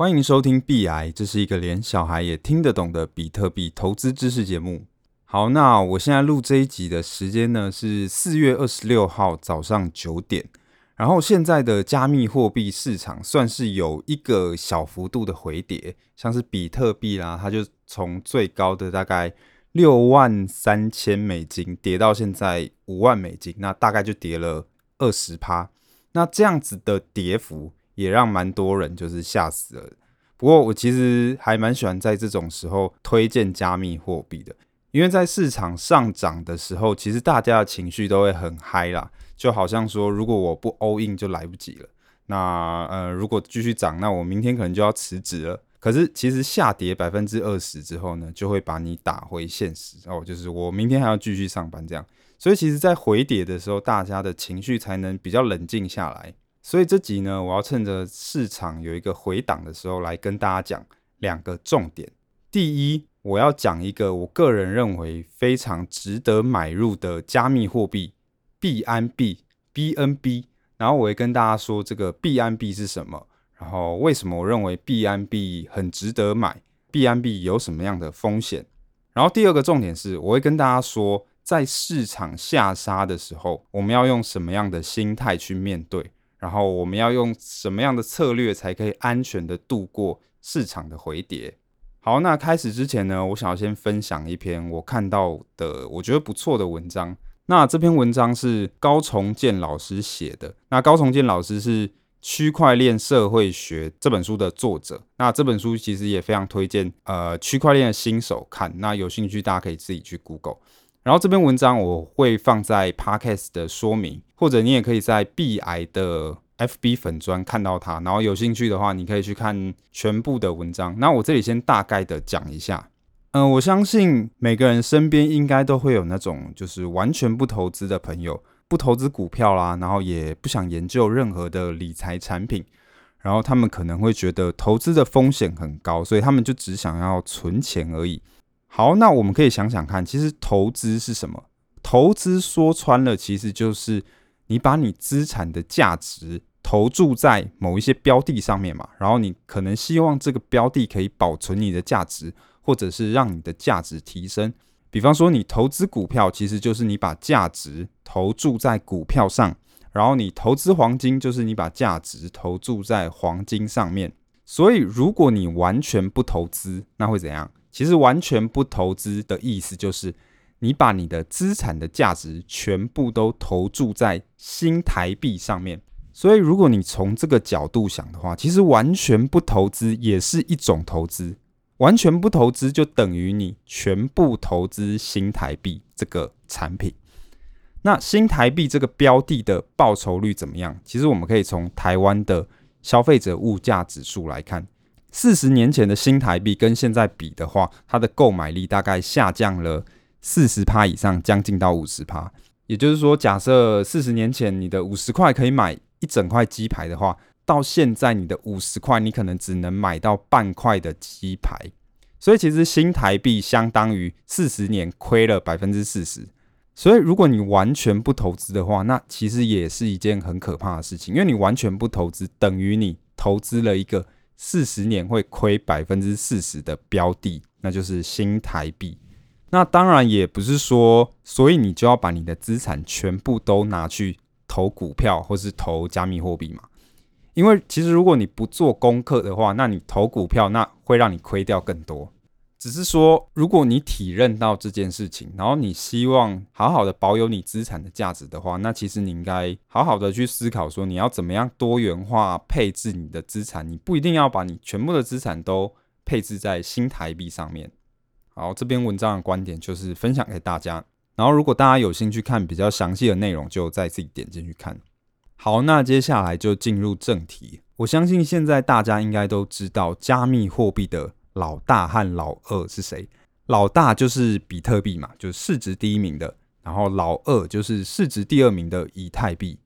欢迎收听币癌，这是一个连小孩也听得懂的比特币投资知识节目。好，那我现在录这一集的时间呢是四月二十六号早上九点。然后现在的加密货币市场算是有一个小幅度的回跌，像是比特币啦，它就从最高的大概六万三千美金跌到现在五万美金，那大概就跌了二十趴。那这样子的跌幅。也让蛮多人就是吓死了。不过我其实还蛮喜欢在这种时候推荐加密货币的，因为在市场上涨的时候，其实大家的情绪都会很嗨啦，就好像说如果我不 all in 就来不及了。那呃，如果继续涨，那我明天可能就要辞职了。可是其实下跌百分之二十之后呢，就会把你打回现实哦，就是我明天还要继续上班这样。所以其实，在回跌的时候，大家的情绪才能比较冷静下来。所以这集呢，我要趁着市场有一个回档的时候，来跟大家讲两个重点。第一，我要讲一个我个人认为非常值得买入的加密货币币安币 （BNB）。然后我会跟大家说这个币安币是什么，然后为什么我认为币安币很值得买，币安币有什么样的风险。然后第二个重点是，我会跟大家说，在市场下杀的时候，我们要用什么样的心态去面对。然后我们要用什么样的策略才可以安全的度过市场的回跌？好，那开始之前呢，我想要先分享一篇我看到的我觉得不错的文章。那这篇文章是高重建老师写的。那高重建老师是《区块链社会学》这本书的作者。那这本书其实也非常推荐呃区块链的新手看。那有兴趣大家可以自己去 Google。然后这篇文章我会放在 Podcast 的说明，或者你也可以在 B 癌的 FB 粉砖看到它。然后有兴趣的话，你可以去看全部的文章。那我这里先大概的讲一下。嗯、我相信每个人身边应该都会有那种就是完全不投资的朋友，不投资股票啦，然后也不想研究任何的理财产品。然后他们可能会觉得投资的风险很高，所以他们就只想要存钱而已。好，那我们可以想想看，其实投资是什么？投资说穿了，其实就是你把你资产的价值投注在某一些标的上面嘛，然后你可能希望这个标的可以保存你的价值，或者是让你的价值提升。比方说，你投资股票，其实就是你把价值投注在股票上；然后你投资黄金，就是你把价值投注在黄金上面。所以，如果你完全不投资，那会怎样？其实完全不投资的意思就是，你把你的资产的价值全部都投注在新台币上面。所以，如果你从这个角度想的话，其实完全不投资也是一种投资。完全不投资就等于你全部投资新台币这个产品。那新台币这个标的的报酬率怎么样？其实我们可以从台湾的消费者物价指数来看。四十年前的新台币跟现在比的话，它的购买力大概下降了四十趴以上，将近到五十趴。也就是说，假设四十年前你的五十块可以买一整块鸡排的话，到现在你的五十块，你可能只能买到半块的鸡排。所以其实新台币相当于四十年亏了百分之四十。所以如果你完全不投资的话，那其实也是一件很可怕的事情，因为你完全不投资，等于你投资了一个。四十年会亏百分之四十的标的，那就是新台币。那当然也不是说，所以你就要把你的资产全部都拿去投股票或是投加密货币嘛？因为其实如果你不做功课的话，那你投股票那会让你亏掉更多。只是说，如果你体认到这件事情，然后你希望好好的保有你资产的价值的话，那其实你应该好好的去思考说，你要怎么样多元化配置你的资产。你不一定要把你全部的资产都配置在新台币上面。好，这篇文章的观点就是分享给大家。然后，如果大家有兴趣看比较详细的内容，就再自己点进去看。好，那接下来就进入正题。我相信现在大家应该都知道加密货币的。老大和老二是谁？老大就是比特币嘛，就是市值第一名的。然后老二就是市值第二名的以太币。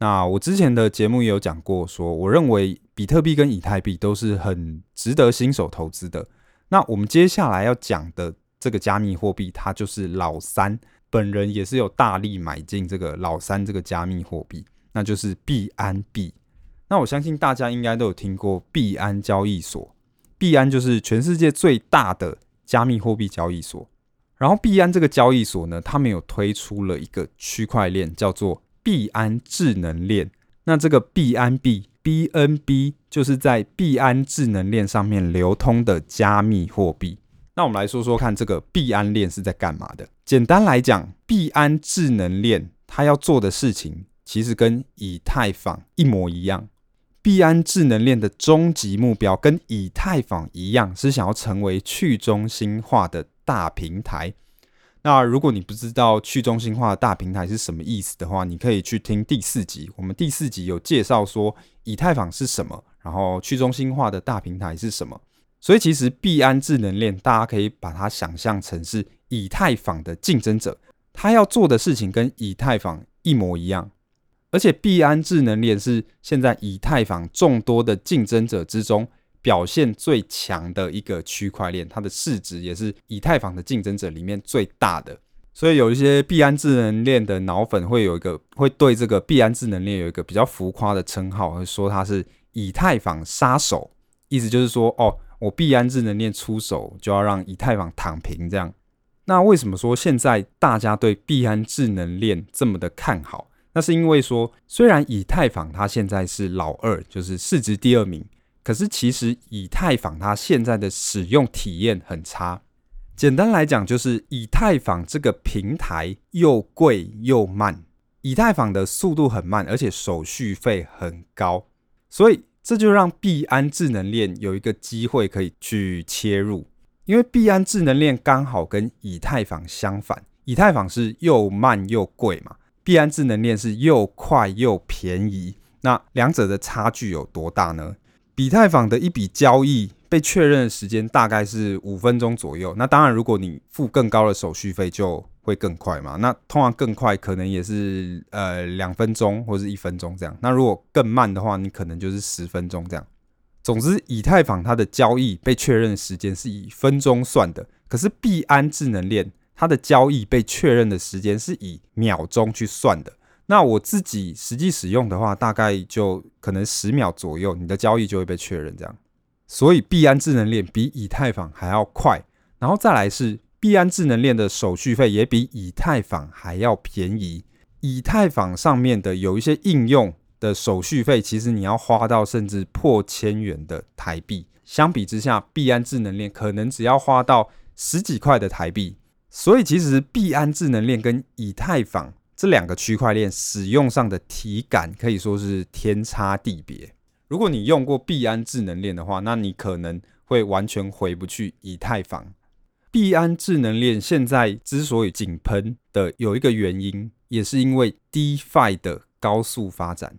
那我之前的节目也有讲过说，说我认为比特币跟以太币都是很值得新手投资的。那我们接下来要讲的这个加密货币，它就是老三。本人也是有大力买进这个老三这个加密货币，那就是币安币。那我相信大家应该都有听过币安交易所，币安就是全世界最大的加密货币交易所。然后币安这个交易所呢，他们有推出了一个区块链，叫做币安智能链。那这个币安币 BNB 就是在币安智能链上面流通的加密货币。那我们来说说看，这个币安链是在干嘛的？简单来讲，币安智能链它要做的事情，其实跟以太坊一模一样。币安智能链的终极目标跟以太坊一样，是想要成为去中心化的大平台。那如果你不知道去中心化的大平台是什么意思的话，你可以去听第四集。我们第四集有介绍说以太坊是什么，然后去中心化的大平台是什么。所以其实币安智能链，大家可以把它想象成是以太坊的竞争者，它要做的事情跟以太坊一模一样。而且币安智能链是现在以太坊众多的竞争者之中表现最强的一个区块链，它的市值也是以太坊的竞争者里面最大的。所以有一些币安智能链的脑粉会有一个会对这个币安智能链有一个比较浮夸的称号，会说它是以太坊杀手，意思就是说哦，我币安智能链出手就要让以太坊躺平这样。那为什么说现在大家对币安智能链这么的看好？那是因为说，虽然以太坊它现在是老二，就是市值第二名，可是其实以太坊它现在的使用体验很差。简单来讲，就是以太坊这个平台又贵又慢，以太坊的速度很慢，而且手续费很高，所以这就让币安智能链有一个机会可以去切入，因为币安智能链刚好跟以太坊相反，以太坊是又慢又贵嘛。币安智能链是又快又便宜，那两者的差距有多大呢？以太坊的一笔交易被确认的时间大概是五分钟左右。那当然，如果你付更高的手续费，就会更快嘛。那通常更快可能也是呃两分钟或者是一分钟这样。那如果更慢的话，你可能就是十分钟这样。总之，以太坊它的交易被确认的时间是以分钟算的，可是币安智能链。它的交易被确认的时间是以秒钟去算的。那我自己实际使用的话，大概就可能十秒左右，你的交易就会被确认这样。所以币安智能链比以太坊还要快，然后再来是币安智能链的手续费也比以太坊还要便宜。以太坊上面的有一些应用的手续费，其实你要花到甚至破千元的台币。相比之下，币安智能链可能只要花到十几块的台币。所以，其实币安智能链跟以太坊这两个区块链使用上的体感可以说是天差地别。如果你用过币安智能链的话，那你可能会完全回不去以太坊。币安智能链现在之所以井喷的有一个原因，也是因为 DeFi 的高速发展。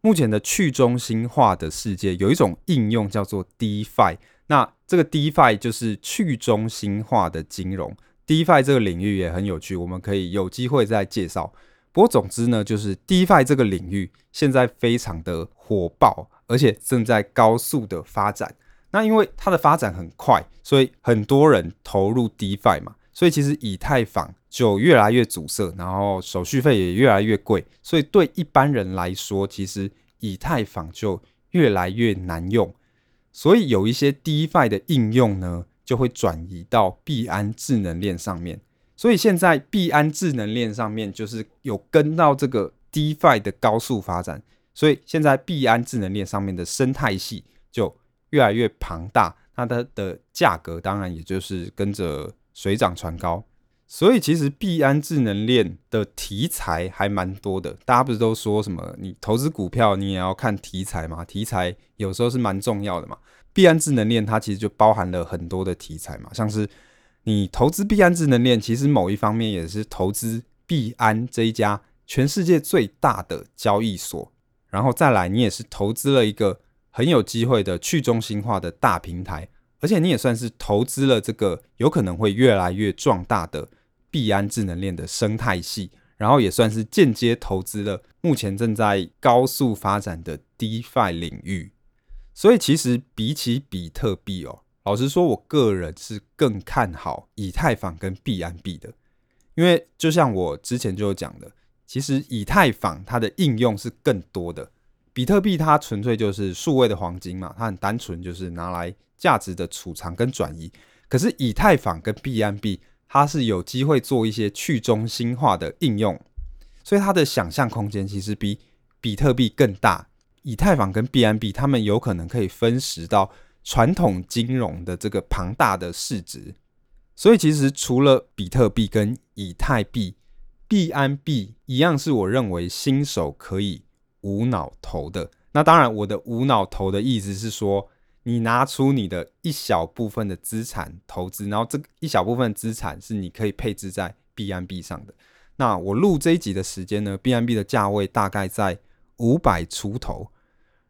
目前的去中心化的世界有一种应用叫做 DeFi，那这个 DeFi 就是去中心化的金融。DeFi 这个领域也很有趣，我们可以有机会再介绍。不过总之呢，就是 DeFi 这个领域现在非常的火爆，而且正在高速的发展。那因为它的发展很快，所以很多人投入 DeFi 嘛，所以其实以太坊就越来越阻塞，然后手续费也越来越贵，所以对一般人来说，其实以太坊就越来越难用。所以有一些 DeFi 的应用呢，就会转移到币安智能链上面，所以现在币安智能链上面就是有跟到这个 DeFi 的高速发展，所以现在币安智能链上面的生态系越来越庞大，那它的价格当然也就是跟着水涨船高。所以其实币安智能链的题材还蛮多的，大家不是都说什么你投资股票你也要看题材嘛？题材有时候是蛮重要的嘛。币安智能链它其实就包含了很多的题材嘛，像是你投资币安智能链，其实某一方面也是投资币安这一家全世界最大的交易所，然后再来你也是投资了一个很有机会的去中心化的大平台，而且你也算是投资了这个有可能会越来越壮大的币安智能链的生态系，然后也算是间接投资了目前正在高速发展的 DeFi 领域。所以其实比起比特币哦，老实说，我个人是更看好以太坊跟币安币的，因为就像我之前就有讲的，其实以太坊它的应用是更多的，比特币它纯粹就是数位的黄金嘛，它很单纯，就是拿来价值的储藏跟转移。可是以太坊跟币安币，它是有机会做一些去中心化的应用，所以它的想象空间其实比比特币更大。以太坊跟币安币，他们有可能可以分食到传统金融的这个庞大的市值。所以其实除了比特币跟以太币，币安币一样是我认为新手可以无脑投的。那当然，我的无脑投的意思是说，你拿出你的一小部分的资产投资，然后这一小部分资产是你可以配置在 BNB 上的。那我录这一集的时间呢，，BNB 的价位大概在五百出头。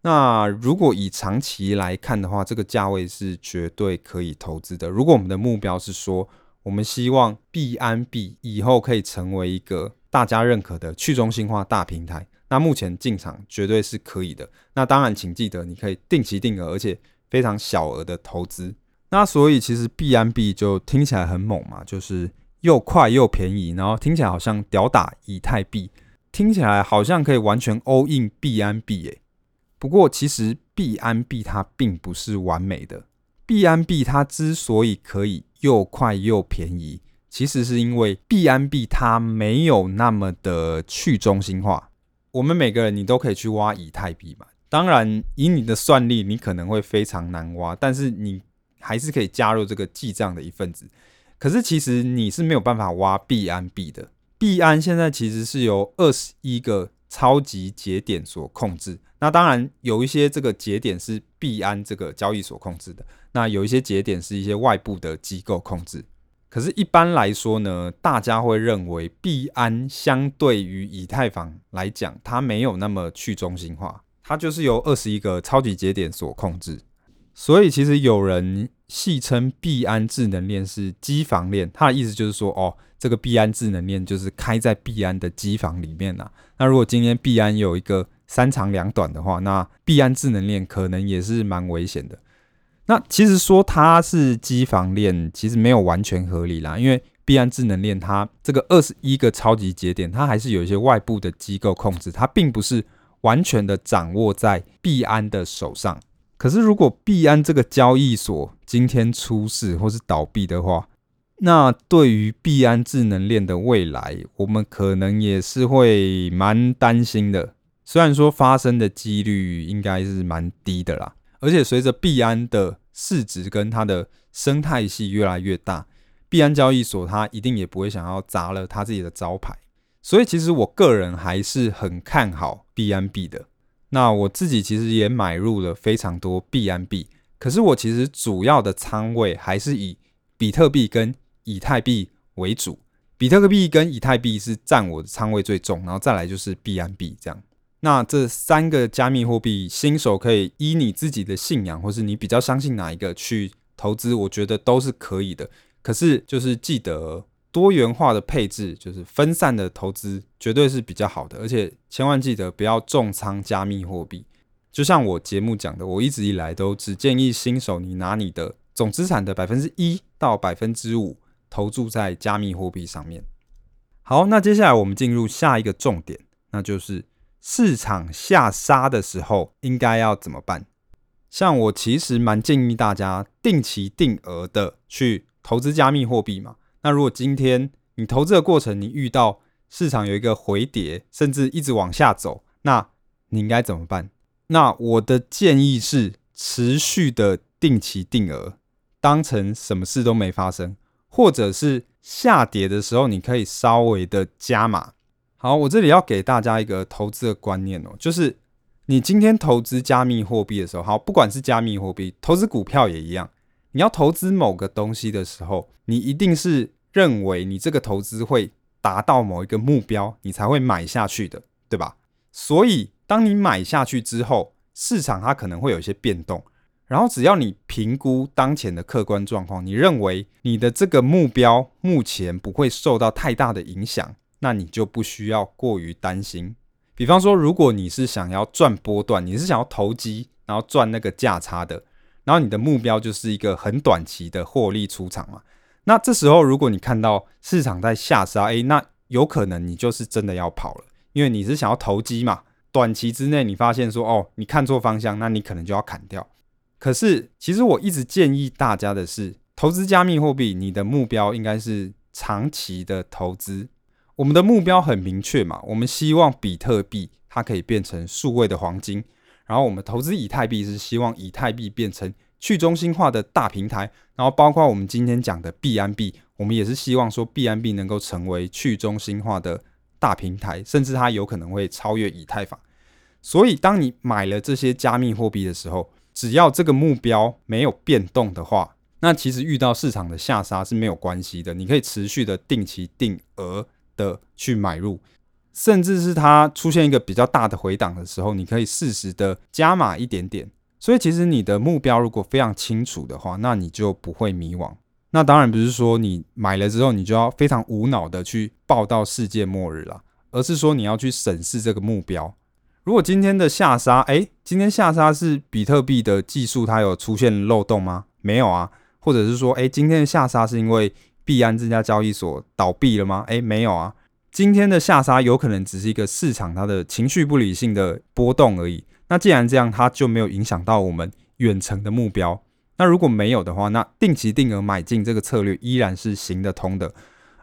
那如果以长期来看的话，这个价位是绝对可以投资的。如果我们的目标是说，我们希望 BNB 以后可以成为一个大家认可的去中心化大平台，那目前进场绝对是可以的。那当然，请记得你可以定期定额，而且非常小额的投资，那所以其实币安币就听起来很猛嘛，就是又快又便宜，然后听起来好像屌打以太币，听起来好像可以完全 all in 币安币诶。不过其实币安币它并不是完美的，币安币它之所以可以又快又便宜，其实是因为币安币它没有那么的去中心化。我们每个人你都可以去挖以太币嘛。当然，以你的算力，你可能会非常难挖，但是你还是可以加入这个记账的一份子。可是，其实你是没有办法挖币安币的。币安现在其实是由二十一个超级节点所控制。那当然，有一些这个节点是币安这个交易所控制的，那有一些节点是一些外部的机构控制。可是，一般来说呢，大家会认为币安相对于以太坊来讲，它没有那么去中心化。它就是由二十一个超级节点所控制，所以其实有人戏称币安智能链是机房链，它的意思就是说，哦，这个币安智能链就是开在币安的机房里面呐。那如果今天币安有一个三长两短的话，那币安智能链可能也是蛮危险的。那其实说它是机房链，其实没有完全合理啦，因为币安智能链它这个二十一个超级节点，它还是有一些外部的机构控制，它并不是。完全的掌握在币安的手上。可是，如果币安这个交易所今天出事或是倒闭的话，那对于币安智能链的未来，我们可能也是会蛮担心的。虽然说发生的几率应该是蛮低的啦，而且随着币安的市值跟它的生态系越来越大，币安交易所它一定也不会想要砸了它自己的招牌。所以，其实我个人还是很看好币安币的。那我自己其实也买入了非常多币安币，可是我其实主要的仓位还是以比特币跟以太币为主。比特币跟以太币是占我的仓位最重，然后再来就是币安币这样。那这三个加密货币，新手可以依你自己的信仰，或是你比较相信哪一个去投资，我觉得都是可以的。可是就是记得。多元化的配置就是分散的投资，绝对是比较好的。而且千万记得不要重仓加密货币。就像我节目讲的，我一直以来都只建议新手你拿你的总资产的百分之一到百分之五投注在加密货币上面。好，那接下来我们进入下一个重点，那就是市场下杀的时候应该要怎么办？像我其实蛮建议大家定期定额的去投资加密货币嘛。那如果今天你投资的过程，你遇到市场有一个回跌，甚至一直往下走，那你应该怎么办？那我的建议是持续的定期定额，当成什么事都没发生，或者是下跌的时候，你可以稍微的加码。好，我这里要给大家一个投资的观念哦，就是你今天投资加密货币的时候，好，不管是加密货币，投资股票也一样。你要投资某个东西的时候，你一定是认为你这个投资会达到某一个目标，你才会买下去的，对吧？所以，当你买下去之后，市场它可能会有一些变动，然后只要你评估当前的客观状况，你认为你的这个目标目前不会受到太大的影响，那你就不需要过于担心。比方说，如果你是想要赚波段，你是想要投机，然后赚那个价差的。然后你的目标就是一个很短期的获利出场嘛。那这时候如果你看到市场在下杀，诶，那有可能你就是真的要跑了，因为你是想要投机嘛。短期之内你发现说哦，你看错方向，那你可能就要砍掉。可是其实我一直建议大家的是，投资加密货币，你的目标应该是长期的投资。我们的目标很明确嘛，我们希望比特币它可以变成数位的黄金，然后我们投资以太币是希望以太币变成去中心化的大平台，然后包括我们今天讲的币安币，我们也是希望说币安币能够成为去中心化的大平台，甚至它有可能会超越以太坊。所以，当你买了这些加密货币的时候，只要这个目标没有变动的话，那其实遇到市场的下杀是没有关系的，你可以持续的定期定额。的去买入，甚至是它出现一个比较大的回档的时候，你可以适时的加码一点点。所以，其实你的目标如果非常清楚的话，那你就不会迷惘。那当然不是说你买了之后，你就要非常无脑的去抱到世界末日了，而是说你要去审视这个目标。如果今天的下杀，诶，今天下杀是比特币的技术它有出现漏洞吗？没有啊，或者是说，诶，今天的下杀是因为币安这家交易所倒闭了吗？诶，没有啊。今天的下杀有可能只是一个市场它的情绪不理性的波动而已。那既然这样，它就没有影响到我们远程的目标。那如果没有的话，那定期定额买进这个策略依然是行得通的。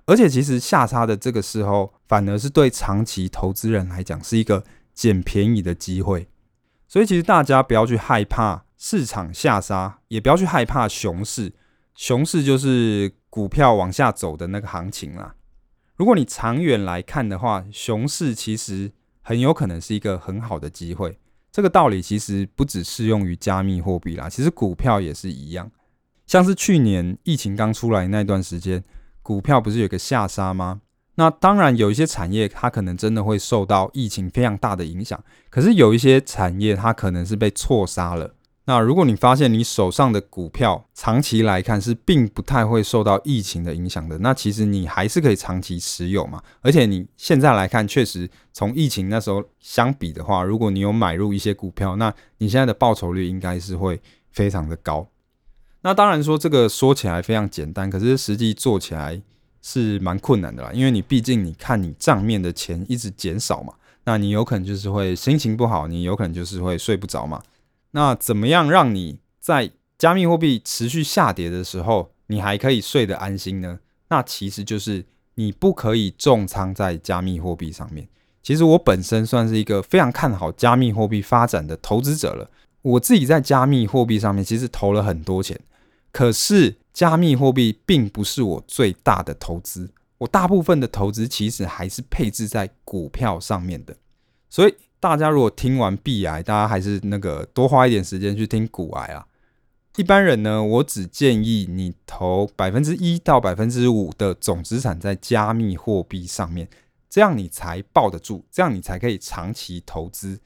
而且，其实下杀的这个时候，反而是对长期投资人来讲是一个捡便宜的机会。所以，其实大家不要去害怕市场下杀，也不要去害怕熊市。熊市就是。股票往下走的那个行情啦，如果你长远来看的话，熊市其实很有可能是一个很好的机会。这个道理其实不只适用于加密货币啦，其实股票也是一样。像是去年疫情刚出来那段时间，股票不是有个下杀吗？那当然有一些产业它可能真的会受到疫情非常大的影响，可是有一些产业它可能是被错杀了。那如果你发现你手上的股票长期来看是并不太会受到疫情的影响的，那其实你还是可以长期持有嘛。而且你现在来看，确实从疫情那时候相比的话，如果你有买入一些股票，那你现在的报酬率应该是会非常的高。那当然说这个说起来非常简单，可是实际做起来是蛮困难的啦。因为你毕竟你看你账面的钱一直减少嘛，那你有可能就是会心情不好，你有可能就是会睡不着嘛。那怎么样让你在加密货币持续下跌的时候，你还可以睡得安心呢？那其实就是你不可以重仓在加密货币上面。其实我本身算是一个非常看好加密货币发展的投资者了。我自己在加密货币上面其实投了很多钱，可是加密货币并不是我最大的投资。我大部分的投资其实还是配置在股票上面的，所以。大家如果听完币癌，大家还是那个多花一点时间去听股癌啊。一般人呢，我只建议你投百分之一到百分之五的总资产在加密货币上面，这样你才抱得住，这样你才可以长期投资。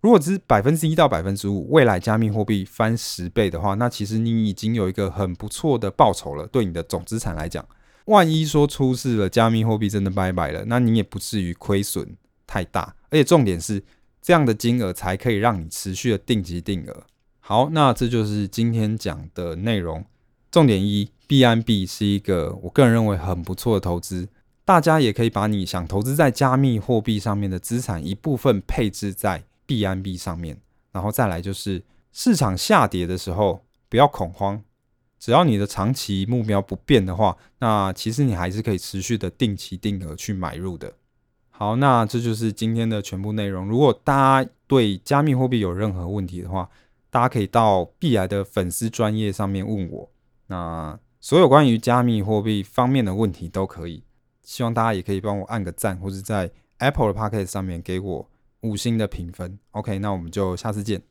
如果只是百分之一到百分之五，未来加密货币翻十倍的话，那其实你已经有一个很不错的报酬了。对你的总资产来讲，万一说出事了，加密货币真的拜拜了，那你也不至于亏损太大。而且重点是，这样的金额才可以让你持续的定期定额。好，那这就是今天讲的内容。重点一，币安币是一个我个人认为很不错的投资，大家也可以把你想投资在加密货币上面的资产一部分配置在币安币上面。然后再来就是市场下跌的时候不要恐慌，只要你的长期目标不变的话，那其实你还是可以持续的定期定额去买入的。好，那这就是今天的全部内容。如果大家对加密货币有任何问题的话，大家可以到币来的粉丝专业上面问我。那所有关于加密货币方面的问题都可以。希望大家也可以帮我按个赞，或是在 Apple 的 Podcast 上面给我五星的评分。OK，那我们就下次见。